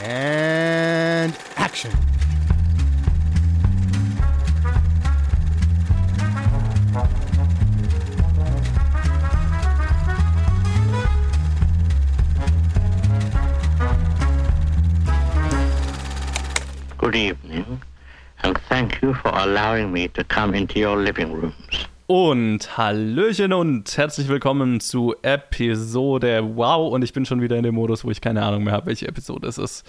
And action. Good evening, and thank you for allowing me to come into your living rooms. Und Hallöchen und herzlich willkommen zu Episode Wow. Und ich bin schon wieder in dem Modus, wo ich keine Ahnung mehr habe, welche Episode es ist.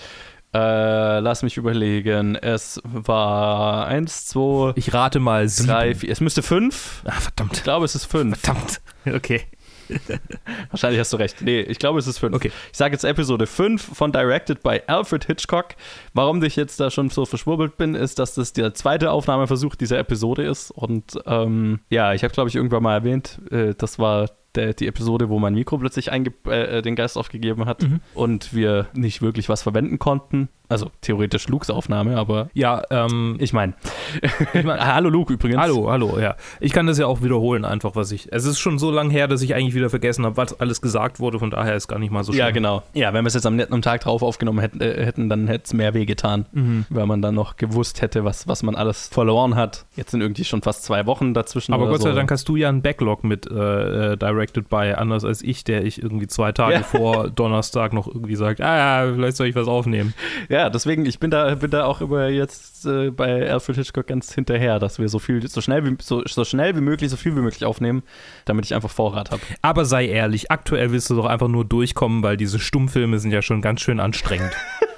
Äh, lass mich überlegen. Es war 1, 2, Ich rate mal sieben. 3, 4. Es müsste 5. Ah, verdammt. Ich glaube, es ist 5. Verdammt. Okay. Wahrscheinlich hast du recht. Nee, ich glaube, es ist 5. Okay. Ich sage jetzt Episode 5 von Directed by Alfred Hitchcock. Warum ich jetzt da schon so verschwurbelt bin, ist, dass das der zweite Aufnahmeversuch dieser Episode ist. Und ähm, ja, ich habe, glaube ich, irgendwann mal erwähnt, äh, das war der, die Episode, wo mein Mikro plötzlich einge äh, den Geist aufgegeben hat und wir nicht wirklich was verwenden konnten. Also theoretisch Lukes Aufnahme, aber Ja, ähm, ich meine. hallo Luke übrigens. hallo, hallo, ja. Ich kann das ja auch wiederholen, einfach, was ich. Es ist schon so lange her, dass ich eigentlich wieder vergessen habe, was alles gesagt wurde, von daher ist gar nicht mal so schlimm. Ja, genau. Ja, wenn wir es jetzt am netten Tag drauf aufgenommen hätten, äh, hätten dann hätte es mehr weh getan, Mhm. weil man dann noch gewusst hätte, was, was man alles verloren hat. Jetzt sind irgendwie schon fast zwei Wochen dazwischen. Aber Gott sei so. Dank hast du ja einen Backlog mit äh, äh, Directed by, anders als ich, der ich irgendwie zwei Tage Ja. vor Donnerstag noch irgendwie sagt, ah ja, vielleicht soll ich was aufnehmen. Ja, deswegen, ich bin da, bin da auch über jetzt äh, bei Alfred Hitchcock ganz hinterher, dass wir so viel, so schnell wie, so, so schnell wie möglich, so viel wie möglich aufnehmen, damit ich einfach Vorrat habe. Aber sei ehrlich, aktuell willst du doch einfach nur durchkommen, weil diese Stummfilme sind ja schon ganz schön anstrengend.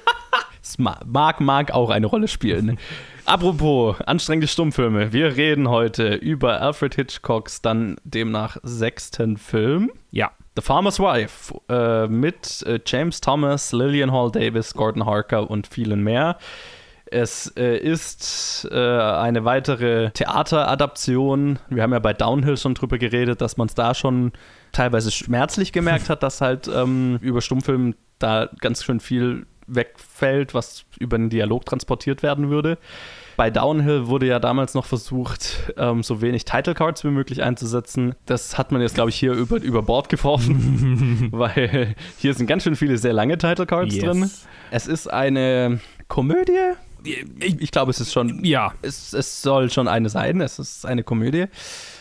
Mag, mag auch eine Rolle spielen. Apropos anstrengende Stummfilme. Wir reden heute über Alfred Hitchcocks dann demnach sechsten Film. ja. The Farmer's Wife äh, mit äh, James Thomas, Lillian Hall Davis, Gordon Harker und vielen mehr. Es äh, ist äh, eine weitere Theateradaption. Wir haben ja bei Downhill schon drüber geredet, dass man es da schon teilweise schmerzlich gemerkt hat, dass halt ähm, über Stummfilm da ganz schön viel wegfällt, was über den Dialog transportiert werden würde. Bei Downhill wurde ja damals noch versucht, ähm, so wenig Title Cards wie möglich einzusetzen. Das hat man jetzt, glaube ich, hier über, über Bord geworfen, weil hier sind ganz schön viele sehr lange Title Cards Yes. drin. Es ist eine Komödie. Ich, ich glaube, es ist schon. Ja. Es, es soll schon eine sein. Es ist eine Komödie.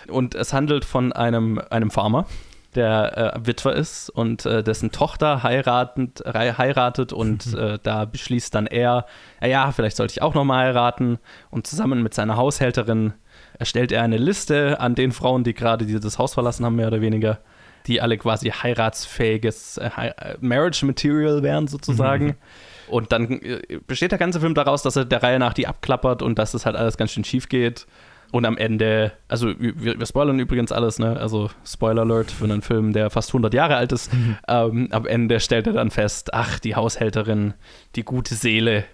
Und es handelt von einem, einem Farmer, der äh, Witwer ist und äh, dessen Tochter heiratend, heiratet und äh, da beschließt dann er, ja, vielleicht sollte ich auch nochmal heiraten und zusammen mit seiner Haushälterin erstellt er eine Liste an den Frauen, die gerade die das Haus verlassen haben, mehr oder weniger, die alle quasi heiratsfähiges äh, äh, Marriage Material wären sozusagen. Und dann äh, besteht der ganze Film daraus, dass er der Reihe nach die abklappert und dass es halt alles ganz schön schief geht. Und am Ende, also wir, wir spoilern übrigens alles, ne? Also Spoiler Alert für einen Film, der fast 100 Jahre alt ist. Ähm, am Ende stellt er dann fest, ach, die Haushälterin, die gute Seele,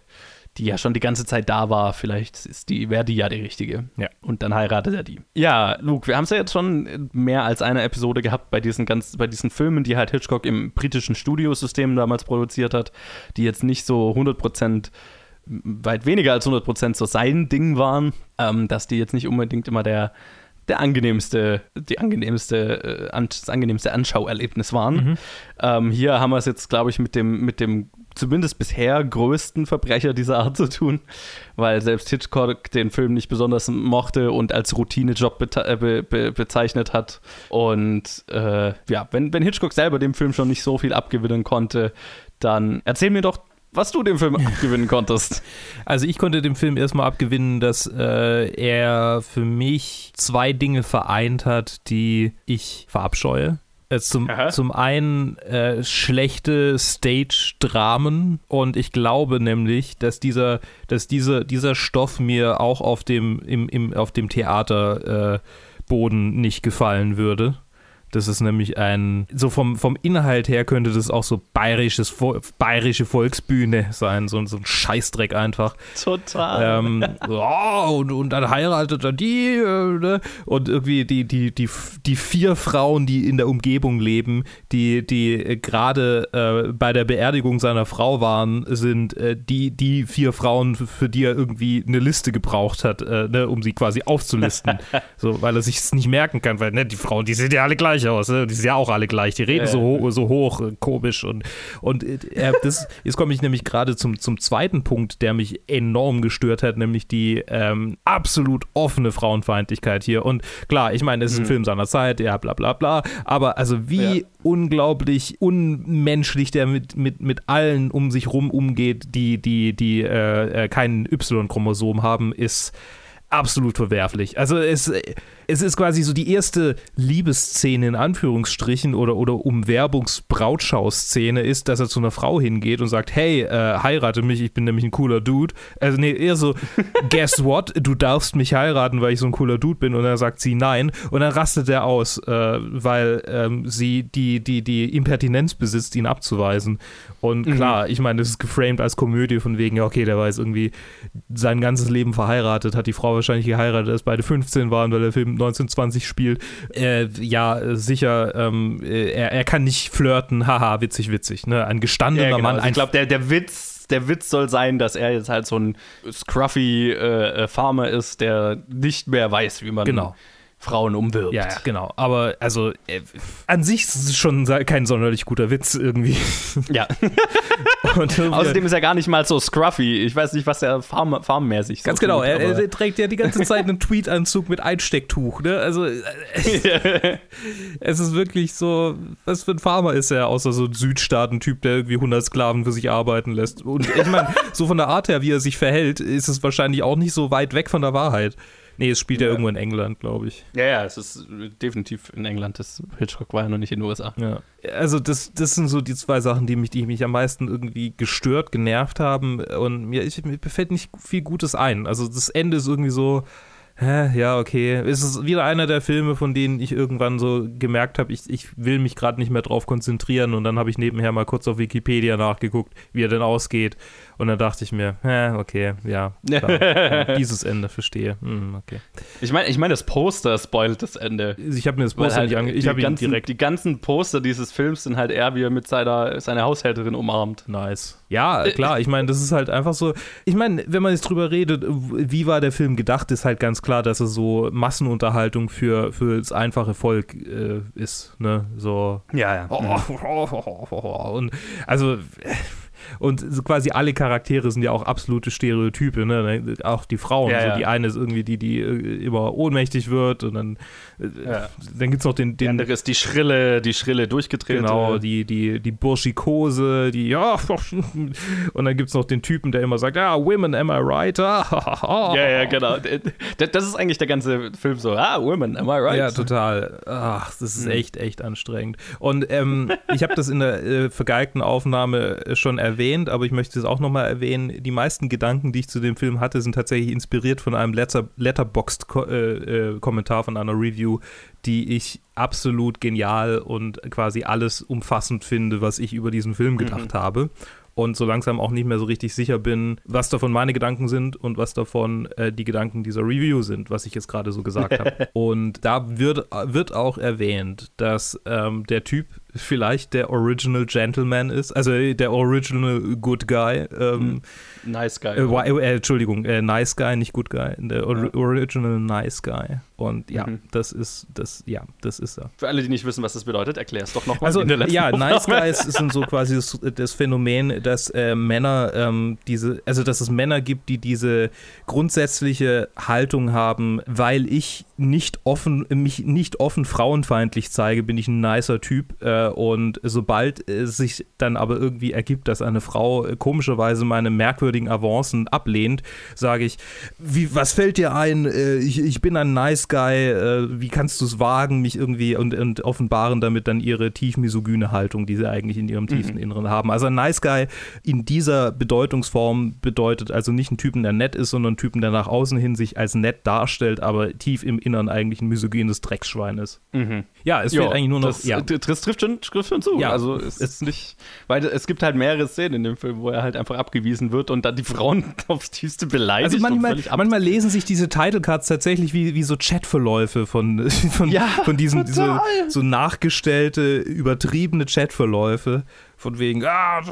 die ja schon die ganze Zeit da war, vielleicht ist die, wäre die ja die richtige. Ja. Und dann heiratet er die. Ja, Luke, wir haben es ja jetzt schon mehr als eine Episode gehabt bei diesen ganz, bei diesen Filmen, die halt Hitchcock im britischen Studiosystem damals produziert hat, die jetzt nicht so 100% weit weniger als 100% so sein Ding waren, ähm, dass die jetzt nicht unbedingt immer der, der angenehmste, die angenehmste, äh, das angenehmste Anschauerlebnis waren. Ähm, hier haben wir es jetzt, glaube ich, mit dem, mit dem zumindest bisher größten Verbrecher dieser Art zu tun, weil selbst Hitchcock den Film nicht besonders mochte und als Routinejob äh, be be bezeichnet hat. Und äh, ja, wenn, wenn Hitchcock selber dem Film schon nicht so viel abgewinnen konnte, dann erzähl mir doch, was du dem Film abgewinnen konntest. Also ich konnte dem Film erstmal abgewinnen, dass äh, er für mich zwei Dinge vereint hat, die ich verabscheue. Äh, zum, Aha. zum einen äh, schlechte Stage-Dramen und ich glaube nämlich, dass dieser, dass diese, dieser Stoff mir auch auf dem, im, im, auf dem Theaterboden Boden nicht gefallen würde. Das ist nämlich ein, so vom, vom Inhalt her könnte das auch so bayerisches, bayerische Volksbühne sein, so, so ein Scheißdreck einfach. Total. Ähm, oh, und, und dann heiratet er die äh, ne? und irgendwie die, die, die, die vier Frauen, die in der Umgebung leben, die, die äh, gerade äh, bei der Beerdigung seiner Frau waren, sind äh, die, die vier Frauen, für- die er irgendwie eine Liste gebraucht hat, äh, ne, um sie quasi aufzulisten. so, weil er sich es nicht merken kann, weil ne, die Frauen, die sehen ja alle gleich gleich aus. Ne? Die sehen ja auch alle gleich. Die reden Ja, so, hoch, so hoch, äh, komisch. Und, und äh, das, jetzt komme ich nämlich gerade zum, zum zweiten Punkt, der mich enorm gestört hat, nämlich die ähm, absolut offene Frauenfeindlichkeit hier. Und klar, ich meine, es ist ein Film seiner Zeit, ja, bla bla bla. Aber also wie Ja. unglaublich unmenschlich der mit, mit, mit allen um sich rum umgeht, die, die, die äh, äh, kein Y-Chromosom haben, ist absolut verwerflich. Also es, es ist quasi so die erste Liebesszene in Anführungsstrichen oder, oder Umwerbungs-Brautschau-Szene ist, dass er zu einer Frau hingeht und sagt, hey, äh, heirate mich, ich bin nämlich ein cooler Dude. Also nee, eher so, guess what, du darfst mich heiraten, weil ich so ein cooler Dude bin. Und dann sagt sie nein. Und dann rastet er aus, äh, weil ähm, sie die, die, die Impertinenz besitzt, ihn abzuweisen. Und klar, ich meine, das ist geframed als Komödie von wegen, ja, okay, der war jetzt irgendwie sein ganzes Leben verheiratet, hat die Frau wahrscheinlich geheiratet, als beide 15 waren, weil der Film 1920 spielt. Äh, ja, sicher, ähm, äh, er, er kann nicht flirten, haha, witzig, witzig, ne? Ein gestandener Ja, genau. Mann, Also ein ich glaube, der, der Witz, der Witz soll sein, dass er jetzt halt so ein scruffy äh, äh, Farmer ist, der nicht mehr weiß, wie man Genau. Frauen umwirbt. Ja, ja, genau. Aber also äh, an sich ist es schon kein sonderlich guter Witz irgendwie. ja. Und irgendwie- Außerdem ist er gar nicht mal so scruffy. Ich weiß nicht, was er farm farmmäßig so Ganz genau, tut, er, er trägt ja die ganze Zeit einen Tweetanzug mit Einstecktuch, ne? Also äh, es ist wirklich so, was für ein Farmer ist er, außer so ein Südstaaten-Typ, der irgendwie 100 Sklaven für sich arbeiten lässt. Und ich meine, so von der Art her, wie er sich verhält, ist es wahrscheinlich auch nicht so weit weg von der Wahrheit. Nee, es spielt ja, Ja. irgendwo in England, glaube ich. ja, ja, es ist definitiv in England. Das Hitchcock war ja noch nicht in den USA. Ja. Also das, das sind so die zwei Sachen, die mich, die mich am meisten irgendwie gestört, genervt haben. Und mir, ich, mir fällt nicht viel Gutes ein. Also das Ende ist irgendwie so, hä, ja, okay. Es ist wieder einer der Filme, von denen ich irgendwann so gemerkt habe, ich, ich will mich gerade nicht mehr drauf konzentrieren. Und dann habe ich nebenher mal kurz auf Wikipedia nachgeguckt, wie er denn ausgeht. Und dann dachte ich mir, hä, okay, ja, klar, ja, dieses Ende verstehe. Hm, okay. Ich meine, ich mein, das Poster spoilt das Ende. Ich habe mir das Poster halt nicht ange... Ich habe ihn direkt die ganzen Poster dieses Films sind halt er, wie er mit seiner, seiner Haushälterin umarmt. Nice. Ja, klar, ich meine, das ist halt einfach so. Ich meine, wenn man jetzt drüber redet, wie war der Film gedacht, ist halt ganz klar, dass er so Massenunterhaltung für, für das einfache Volk äh, ist, ne? So. Ja, ja. Und also. Und quasi alle Charaktere sind ja auch absolute Stereotype, ne? Auch die Frauen. Ja, so ja. die eine ist irgendwie die, die äh, immer ohnmächtig wird und dann, äh, Ja. dann gibt es noch den, Die den andere ist die schrille, die schrille durchgedrehte. Genau, die, die, die Burschikose, die, ja, und dann gibt es noch den Typen, der immer sagt, ja, women, am I right? Ah, Ja, ja, genau. Das ist eigentlich der ganze Film so. Ah, Women, am I right? Ja, total. Ach, das ist echt, echt anstrengend. Und ähm, ich habe das in der äh, vergeigten Aufnahme äh, schon erwähnt, aber ich möchte es auch nochmal erwähnen. Die meisten Gedanken, die ich zu dem Film hatte, sind tatsächlich inspiriert von einem Letter Letterboxd-Kommentar von einer Review, die ich absolut genial und quasi alles umfassend finde, was ich über diesen Film gedacht habe. Und so langsam auch nicht mehr so richtig sicher bin, was davon meine Gedanken sind und was davon äh, die Gedanken dieser Review sind, was ich jetzt gerade so gesagt habe. Und da wird, wird auch erwähnt, dass ähm, der Typ vielleicht der Original Gentleman ist, also äh, der Original Good Guy. Ähm, Nice guy. äh, äh, Entschuldigung, äh, Nice Guy, nicht Good Guy, der Or Original Nice Guy. Und ja, Mhm. das ist, das, ja, das ist er. Für alle, die nicht wissen, was das bedeutet, erklär es doch nochmal. Also, ja, Nice Guys sind so quasi das, das Phänomen, dass äh, Männer ähm, diese, also dass es Männer gibt, die diese grundsätzliche Haltung haben, weil ich nicht offen, mich nicht offen frauenfeindlich zeige, bin ich ein nicer Typ. Äh, und sobald es sich dann aber irgendwie ergibt, dass eine Frau äh, komischerweise meine merkwürdigen Avancen ablehnt, sage ich, wie, was fällt dir ein? Äh, ich, ich bin ein Nice Guy, äh, wie kannst du es wagen, mich irgendwie und, und offenbaren damit dann ihre tief misogyne Haltung, die sie eigentlich in ihrem tiefen Inneren haben. Also ein Nice Guy in dieser Bedeutungsform bedeutet also nicht einen Typen, der nett ist, sondern einen Typen, der nach außen hin sich als nett darstellt, aber tief im Innern eigentlich ein misogynes Drecksschwein ist. Mhm. Ja, es Jo, fehlt eigentlich nur noch. Das, ja. das trifft, schon, trifft schon zu. Ja, also es ist nicht, weil es gibt halt mehrere Szenen in dem Film, wo er halt einfach abgewiesen wird und dann die Frauen aufs tiefste beleidigt. Also und manchmal, manchmal lesen sich diese Title Cards tatsächlich wie, wie so Chatverläufe von, von, Ja, von diesen diese, so nachgestellte, übertriebene Chatverläufe. Von wegen, ah,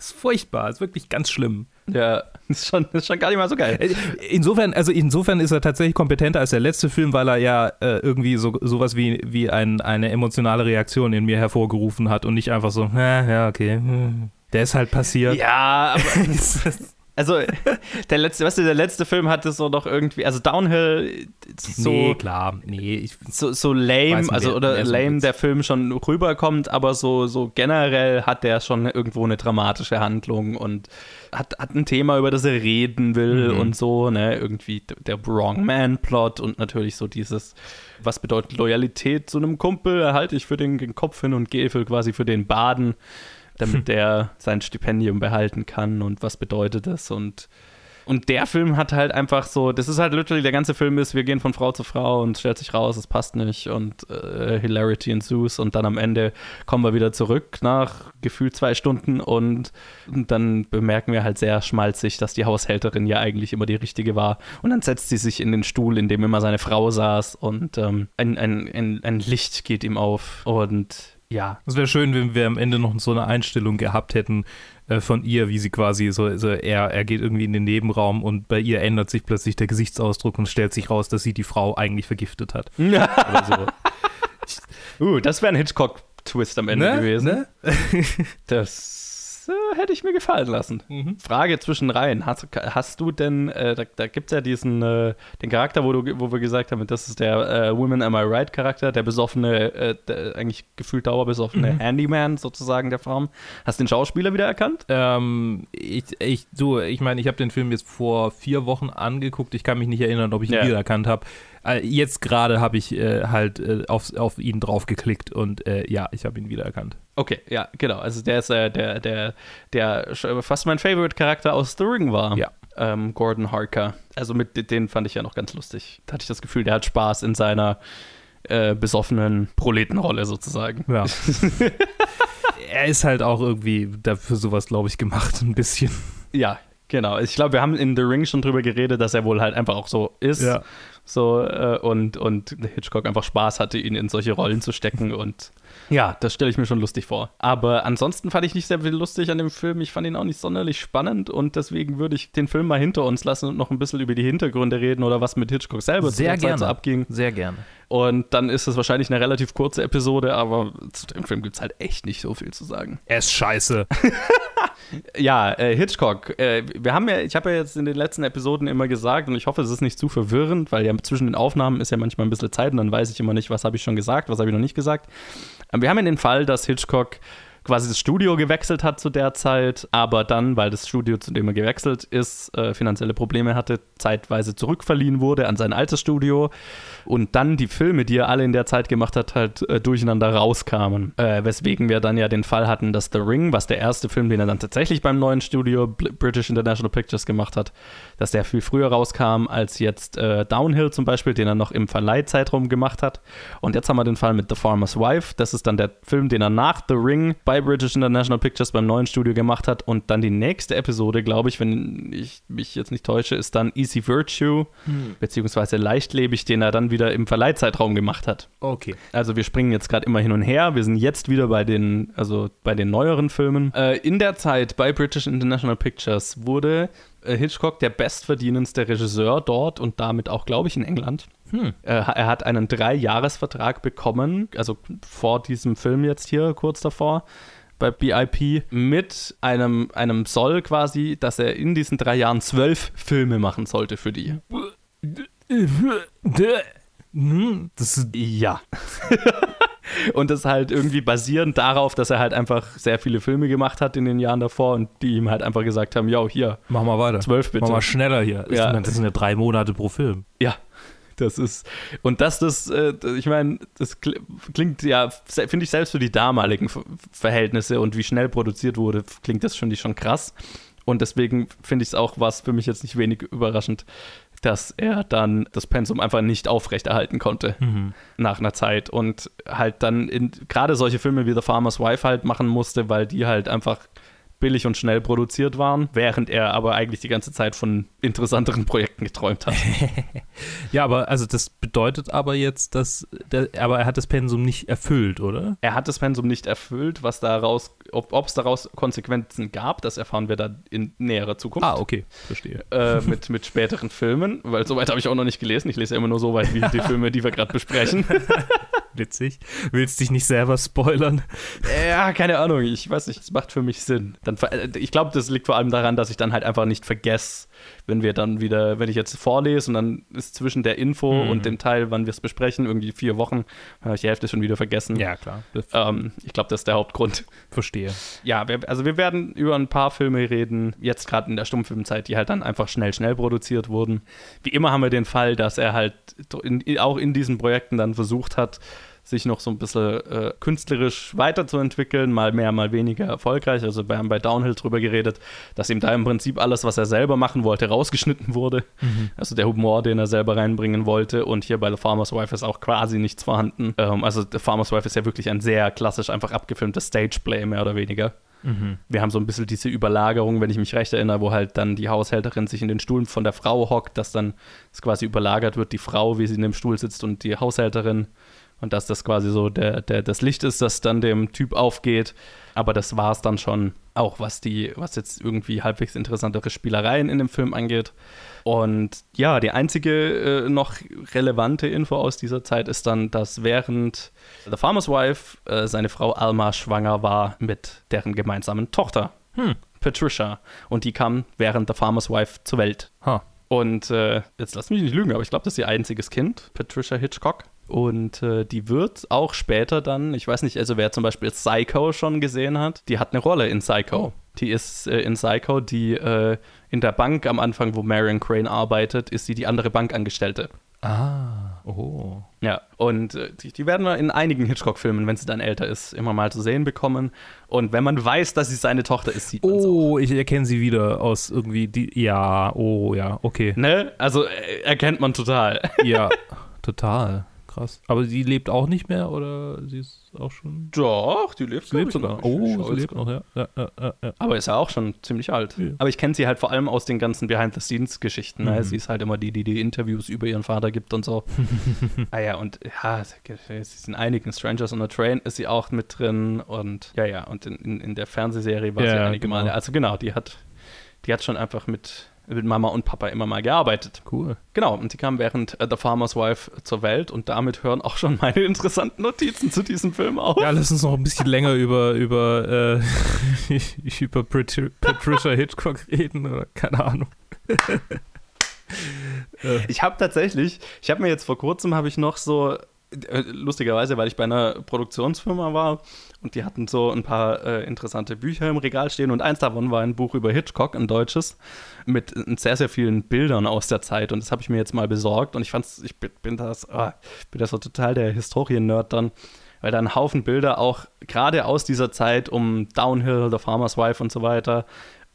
ist furchtbar, ist wirklich ganz schlimm. Ja, ist schon, ist schon gar nicht mal so geil. Äh, insofern, also insofern ist er tatsächlich kompetenter als der letzte Film, weil er ja äh, irgendwie so sowas wie, wie ein, eine emotionale Reaktion in mir hervorgerufen hat und nicht einfach so, ja, okay, hm, der ist halt passiert. Ja, aber Also, der letzte, weißt du, der letzte Film hatte so noch irgendwie, also Downhill, so. nee, klar, nee. Ich, so, so lame, Weiß, also oder lame der Film schon rüberkommt, aber so, so generell hat der schon irgendwo eine dramatische Handlung und hat, hat ein Thema, über das er reden will Mhm. und so, ne, irgendwie der Wrong Man Plot und natürlich so dieses, was bedeutet Loyalität zu einem Kumpel, halte ich für den, den Kopf hin und gehe für quasi für den Baden, damit der sein Stipendium behalten kann und was bedeutet das. Und und der Film hat halt einfach so, das ist halt literally, der ganze Film ist, wir gehen von Frau zu Frau und stellt sich raus, es passt nicht und äh, Hilarity ensues und dann am Ende kommen wir wieder zurück nach gefühlt zwei Stunden und, und dann bemerken wir halt sehr schmalzig, dass die Haushälterin ja eigentlich immer die richtige war. Und dann setzt sie sich in den Stuhl, in dem immer seine Frau saß und ähm, ein, ein, ein, ein Licht geht ihm auf und ja, Es wäre schön, wenn wir am Ende noch so eine Einstellung gehabt hätten äh, von ihr, wie sie quasi so, so er, er geht irgendwie in den Nebenraum und bei ihr ändert sich plötzlich der Gesichtsausdruck und stellt sich raus, dass sie die Frau eigentlich vergiftet hat. Oder so. uh, das wäre ein Hitchcock-Twist am Ende Ne? gewesen. Ne? Das äh, hätte ich mir gefallen lassen. Mhm. Frage zwischen Reihen. Hast, hast du denn, äh, da, da gibt es ja diesen, äh, den Charakter, wo, du, wo wir gesagt haben, das ist der äh, Women Am I Right Charakter, der besoffene, äh, der eigentlich gefühlt dauerbesoffene Mhm. Handyman sozusagen der Form. Hast du den Schauspieler wieder erkannt? Ähm, ich, ich, du, ich meine, ich habe den Film jetzt vor vier Wochen angeguckt. Ich kann mich nicht erinnern, ob ich ihn Ja. wiedererkannt habe. Äh, jetzt gerade habe ich äh, halt äh, auf, auf ihn draufgeklickt und äh, ja, ich habe ihn wiedererkannt. Okay, ja, genau. Also der ist äh, der, der, der fast mein Favorite-Charakter aus The Ring war. Ja. Ähm, Gordon Harker. Also mit den fand ich ja noch ganz lustig. Da hatte ich das Gefühl, der hat Spaß in seiner äh, besoffenen Proletenrolle sozusagen. Ja. er ist halt auch irgendwie dafür sowas, glaube ich, gemacht, ein bisschen. Ja, genau. Ich glaube, wir haben in The Ring schon drüber geredet, dass er wohl halt einfach auch so ist. Ja. So, äh, und, und Hitchcock einfach Spaß hatte, ihn in solche Rollen zu stecken. Und ja, das stelle ich mir schon lustig vor. Aber ansonsten fand ich nicht sehr viel lustig an dem Film. Ich fand ihn auch nicht sonderlich spannend und deswegen würde ich den Film mal hinter uns lassen und noch ein bisschen über die Hintergründe reden oder was mit Hitchcock selber zu der Zeit so abging. Sehr gerne. Und dann ist es wahrscheinlich eine relativ kurze Episode, aber zu dem Film gibt es halt echt nicht so viel zu sagen. Er ist scheiße. Ja, äh, Hitchcock. Äh, wir haben ja, ich habe ja jetzt in den letzten Episoden immer gesagt, und ich hoffe, es ist nicht zu verwirrend, weil ja zwischen den Aufnahmen ist ja manchmal ein bisschen Zeit und dann weiß ich immer nicht, was habe ich schon gesagt, was habe ich noch nicht gesagt. Ähm, wir haben ja den Fall, dass Hitchcock quasi das Studio gewechselt hat zu der Zeit, aber dann, weil das Studio, zu dem er gewechselt ist, äh, finanzielle Probleme hatte, zeitweise zurückverliehen wurde an sein altes Studio und dann die Filme, die er alle in der Zeit gemacht hat, halt äh, durcheinander rauskamen. Äh, weswegen wir dann ja den Fall hatten, dass The Ring, was der erste Film, den er dann tatsächlich beim neuen Studio British International Pictures gemacht hat, dass der viel früher rauskam als jetzt äh, Downhill zum Beispiel, den er noch im Verleihzeitraum gemacht hat. Und jetzt haben wir den Fall mit The Farmer's Wife. Das ist dann der Film, den er nach The Ring bei British International Pictures beim neuen Studio gemacht hat. Und dann die nächste Episode, glaube ich, wenn ich mich jetzt nicht täusche, ist dann Easy Virtue, beziehungsweise Leichtlebig, den er dann wieder im Verleihzeitraum gemacht hat. Okay. Also wir springen jetzt gerade immer hin und her. Wir sind jetzt wieder bei den, also bei den neueren Filmen. Äh, in der Zeit bei British International Pictures wurde Hitchcock der bestverdienendste Regisseur dort und damit auch, glaube ich, in England. Hm. Äh, er hat einen Dreijahresvertrag bekommen, also vor diesem Film jetzt hier, kurz davor bei BIP mit einem, einem Soll quasi, dass er in diesen drei Jahren zwölf Filme machen sollte für die. Das ist Ja. und das halt irgendwie basierend darauf, dass er halt einfach sehr viele Filme gemacht hat in den Jahren davor und die ihm halt einfach gesagt haben, ja, hier, Mach mal weiter. zwölf bitte. Mach mal schneller hier. Ja. Das sind ja drei Monate pro Film. Ja, das ist. Und dass das, äh, ich meine, das kl- klingt ja, finde ich selbst für die damaligen Ver- Verhältnisse und wie schnell produziert wurde, klingt das schon, schon krass. Und deswegen finde ich es auch was für mich jetzt nicht wenig überraschend, dass er dann das Pensum einfach nicht aufrechterhalten konnte nach einer Zeit. Und halt dann gerade solche Filme wie The Farmer's Wife halt machen musste, weil die halt einfach billig und schnell produziert waren, während er aber eigentlich die ganze Zeit von interessanteren Projekten geträumt hat. ja, aber also das bedeutet aber jetzt, dass der, aber er hat das Pensum nicht erfüllt, oder? Er hat das Pensum nicht erfüllt, was daraus, ob es daraus Konsequenzen gab, das erfahren wir dann in näherer Zukunft. Ah, okay, verstehe. Äh, mit, mit späteren Filmen, weil soweit habe ich auch noch nicht gelesen. Ich lese ja immer nur so weit wie die Filme, die wir gerade besprechen. Witzig. Willst dich nicht selber spoilern? Ja, keine Ahnung. Ich weiß nicht, es macht für mich Sinn. Dann, äh, ich glaube, das liegt vor allem daran, dass ich dann halt einfach nicht vergesse, wenn wir dann wieder, wenn ich jetzt vorlese und dann ist zwischen der Info mhm. und dem Teil, wann wir es besprechen, irgendwie vier Wochen, habe ich die Hälfte schon wieder vergessen. Ja, klar. Ähm, ich glaube, das ist der Hauptgrund. Verstehe. Ja, wir, also wir werden über ein paar Filme reden, jetzt gerade in der Stummfilmzeit, die halt dann einfach schnell, schnell produziert wurden. Wie immer haben wir den Fall, dass er halt in, auch in diesen Projekten dann versucht hat, sich noch so ein bisschen äh, künstlerisch weiterzuentwickeln, mal mehr, mal weniger erfolgreich. Also wir haben bei Downhill drüber geredet, dass ihm da im Prinzip alles, was er selber machen wollte, rausgeschnitten wurde. Mhm. Also der Humor, den er selber reinbringen wollte. Und hier bei The Farmer's Wife ist auch quasi nichts vorhanden. Ähm, also The Farmer's Wife ist ja wirklich ein sehr klassisch einfach abgefilmtes Stageplay, mehr oder weniger. Mhm. Wir haben so ein bisschen diese Überlagerung, wenn ich mich recht erinnere, wo halt dann die Haushälterin sich in den Stuhl von der Frau hockt, dass dann es quasi überlagert wird, die Frau, wie sie in dem Stuhl sitzt und die Haushälterin und dass das quasi so der, der, das Licht ist, das dann dem Typ aufgeht. Aber das war es dann schon auch, was die, was jetzt irgendwie halbwegs interessantere Spielereien in dem Film angeht. Und ja, die einzige äh, noch relevante Info aus dieser Zeit ist dann, dass während The Farmer's Wife äh, seine Frau Alma schwanger war mit deren gemeinsamen Tochter, hm. Patricia. Und die kam während The Farmer's Wife zur Welt. Huh. Und äh, jetzt lass mich nicht lügen, aber ich glaube, das ist ihr einziges Kind, Patricia Hitchcock. Und äh, die wird auch später dann, ich weiß nicht, also wer zum Beispiel Psycho schon gesehen hat, die hat eine Rolle in Psycho. Oh. Die ist äh, in Psycho, die äh, in der Bank am Anfang, wo Marion Crane arbeitet, ist sie die andere Bankangestellte. Ah, oh. Ja, und äh, die, die, werden wir in einigen Hitchcock-Filmen, wenn sie dann älter ist, immer mal zu sehen bekommen. Und wenn man weiß, dass sie seine Tochter ist, sieht man Oh, ich erkenne sie wieder aus irgendwie die. Ja, oh, ja, okay. Ne? Also äh, erkennt man total. Ja, total krass. Aber sie lebt auch nicht mehr oder sie ist auch schon. Doch, die lebt, sie lebt sogar. Oh, sie lebt noch, ja. Ja, ja, ja. Aber ist ja auch schon ziemlich alt. Aber ich kenne sie halt vor allem aus den ganzen Behind-the-Scenes-Geschichten. Ne? Mhm. Sie ist halt immer die, die die Interviews über ihren Vater gibt und so. ah ja, und ja, sie ist in einigen Strangers on a Train ist sie auch mit drin und ja, ja, und in, in, in der Fernsehserie war sie einige genau. Male. Also genau, die hat, die hat schon einfach mit mit Mama und Papa immer mal gearbeitet. Cool. Genau, und sie kam während äh, The Farmer's Wife zur Welt und damit hören auch schon meine interessanten Notizen zu diesem Film auf. Ja, lass uns noch ein bisschen länger über, über, äh, über Patricia Hitchcock reden oder keine Ahnung. ich habe tatsächlich, ich habe mir jetzt vor kurzem, habe ich noch so lustigerweise, weil ich bei einer Produktionsfirma war und die hatten so ein paar äh, interessante Bücher im Regal stehen und eins davon war ein Buch über Hitchcock, ein deutsches, mit sehr, sehr vielen Bildern aus der Zeit und das habe ich mir jetzt mal besorgt und ich fand's, ich bin, bin das, oh, bin das so total der Historien-Nerd dann, weil da ein Haufen Bilder auch gerade aus dieser Zeit um Downhill, The Farmer's Wife und so weiter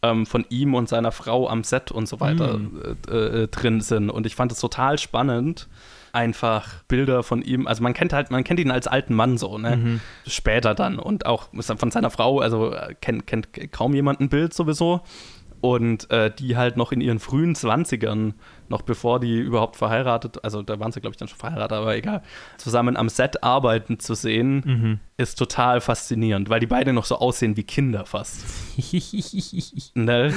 ähm, von ihm und seiner Frau am Set und so weiter mm. äh, äh, drin sind und ich fand es total spannend, einfach Bilder von ihm. Also man kennt halt, man kennt ihn als alten Mann so, ne? Mhm. Später dann. Und auch von seiner Frau, also äh, kennt, kennt kaum jemand ein Bild sowieso. Und äh, die halt noch in ihren frühen 20ern, noch bevor die überhaupt verheiratet, also da waren sie, glaube ich, dann schon verheiratet, aber egal, zusammen am Set arbeiten zu sehen, mhm ist total faszinierend, weil die beide noch so aussehen wie Kinder fast. ne?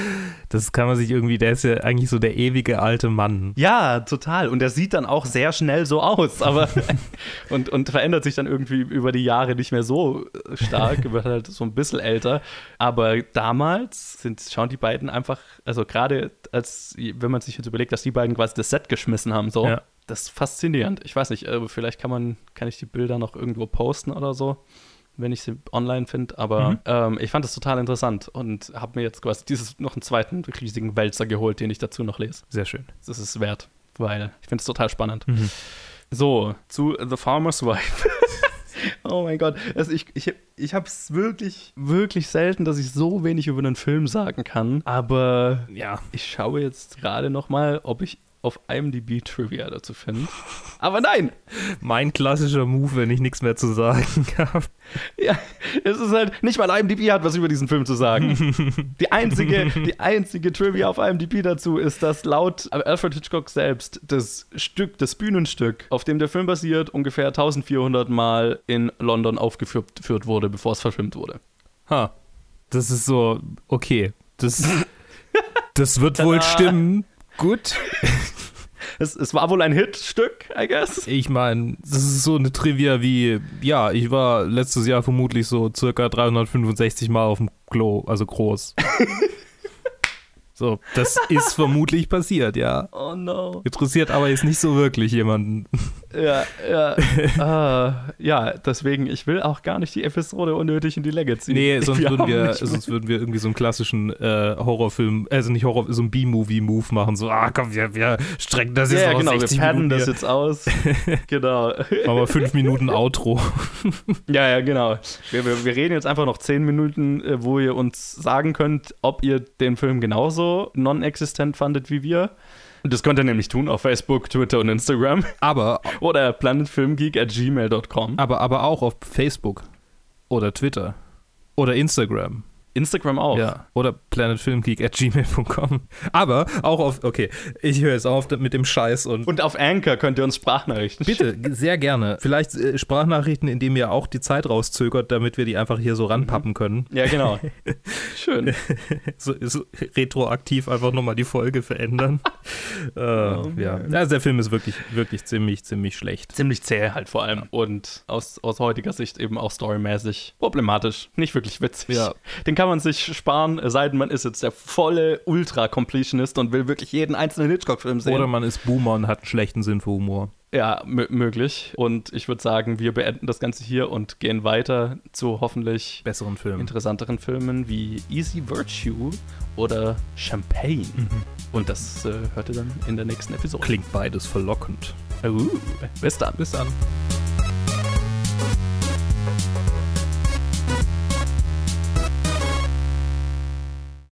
Das kann man sich irgendwie, der ist ja eigentlich so der ewige alte Mann. Ja, total. Und der sieht dann auch sehr schnell so aus, aber und, und verändert sich dann irgendwie über die Jahre nicht mehr so stark, wird halt so ein bisschen älter. Aber damals sind, schauen die beiden einfach, also gerade als, wenn man sich jetzt überlegt, dass die beiden quasi das Set geschmissen haben, so. Ja das ist faszinierend. Ich weiß nicht, äh, vielleicht kann man, kann ich die Bilder noch irgendwo posten oder so, wenn ich sie online finde. Aber mhm. ähm, ich fand das total interessant und habe mir jetzt quasi dieses noch einen zweiten riesigen Wälzer geholt, den ich dazu noch lese. Sehr schön. Das ist wert, weil ich finde es total spannend. Mhm. So, zu The Farmer's Wife. Oh mein Gott. Also ich, ich, ich habe es wirklich, wirklich selten, dass ich so wenig über einen Film sagen kann. Aber ja, ich schaue jetzt gerade noch mal, ob ich auf IMDb Trivia dazu findet. Aber nein! Mein klassischer Move, wenn ich nichts mehr zu sagen habe. Ja, es ist halt, nicht mal IMDb hat was über diesen Film zu sagen. die, einzige, die einzige Trivia auf IMDb dazu ist, dass laut Alfred Hitchcock selbst das Stück, das Bühnenstück, auf dem der Film basiert, ungefähr 1400 Mal in London aufgeführt wurde, bevor es verfilmt wurde. Ha. Das ist so, okay. Das, das wird wohl stimmen. Gut. Es, es, war wohl ein Hitstück, I guess. Ich meine, das ist so eine Trivia wie, ja, ich war letztes Jahr vermutlich so circa 365 Mal auf dem Klo, also groß. So, das ist vermutlich passiert, ja. Oh no. Interessiert aber jetzt nicht so wirklich jemanden. Ja, ja. uh, ja, deswegen, ich will auch gar nicht die Episode unnötig in die Länge ziehen. Nee, sonst, wir würden, wir, sonst würden wir irgendwie so einen klassischen äh, Horrorfilm, also nicht Horror, so einen B-Movie-Move machen. So, ah komm, wir, wir strecken das jetzt ja, aus. genau, 60 wir padden das jetzt aus. genau. Aber fünf Minuten Outro. Ja, ja, genau. Wir, wir, wir reden jetzt einfach noch zehn Minuten, äh, wo ihr uns sagen könnt, ob ihr den Film genauso non-existent fandet wie wir. Das könnt ihr nämlich tun auf Facebook, Twitter und Instagram. Aber, Oder planetfilmgeek at gmail.com. aber, aber auch auf Facebook oder Twitter oder Instagram. Instagram auch. Ja. Oder planetfilmgeek at gmail.com. Aber auch auf, okay, ich höre jetzt auf mit dem Scheiß und. Und auf Anchor könnt ihr uns Sprachnachrichten Bitte, sehr gerne. Vielleicht äh, Sprachnachrichten, indem ihr auch die Zeit rauszögert, damit wir die einfach hier so ranpappen können. Ja, genau. Schön. So, so retroaktiv einfach nochmal die Folge verändern. äh, ja. Also der Film ist wirklich, wirklich ziemlich, ziemlich schlecht. Ziemlich zäh halt vor allem. Und aus, aus heutiger Sicht eben auch storymäßig problematisch. Nicht wirklich witzig. Ja. Den kann man sich sparen, es sei denn, man ist jetzt der volle Ultra-Completionist und will wirklich jeden einzelnen Hitchcock-Film sehen. Oder man ist Boomer und hat einen schlechten Sinn für Humor. Ja, mö- möglich. Und ich würde sagen, wir beenden das Ganze hier und gehen weiter zu hoffentlich Besseren Film. interessanteren Filmen wie Easy Virtue oder Champagne. Und das äh, hört ihr dann in der nächsten Episode. Klingt beides verlockend. Uh, bis dann. Bis dann.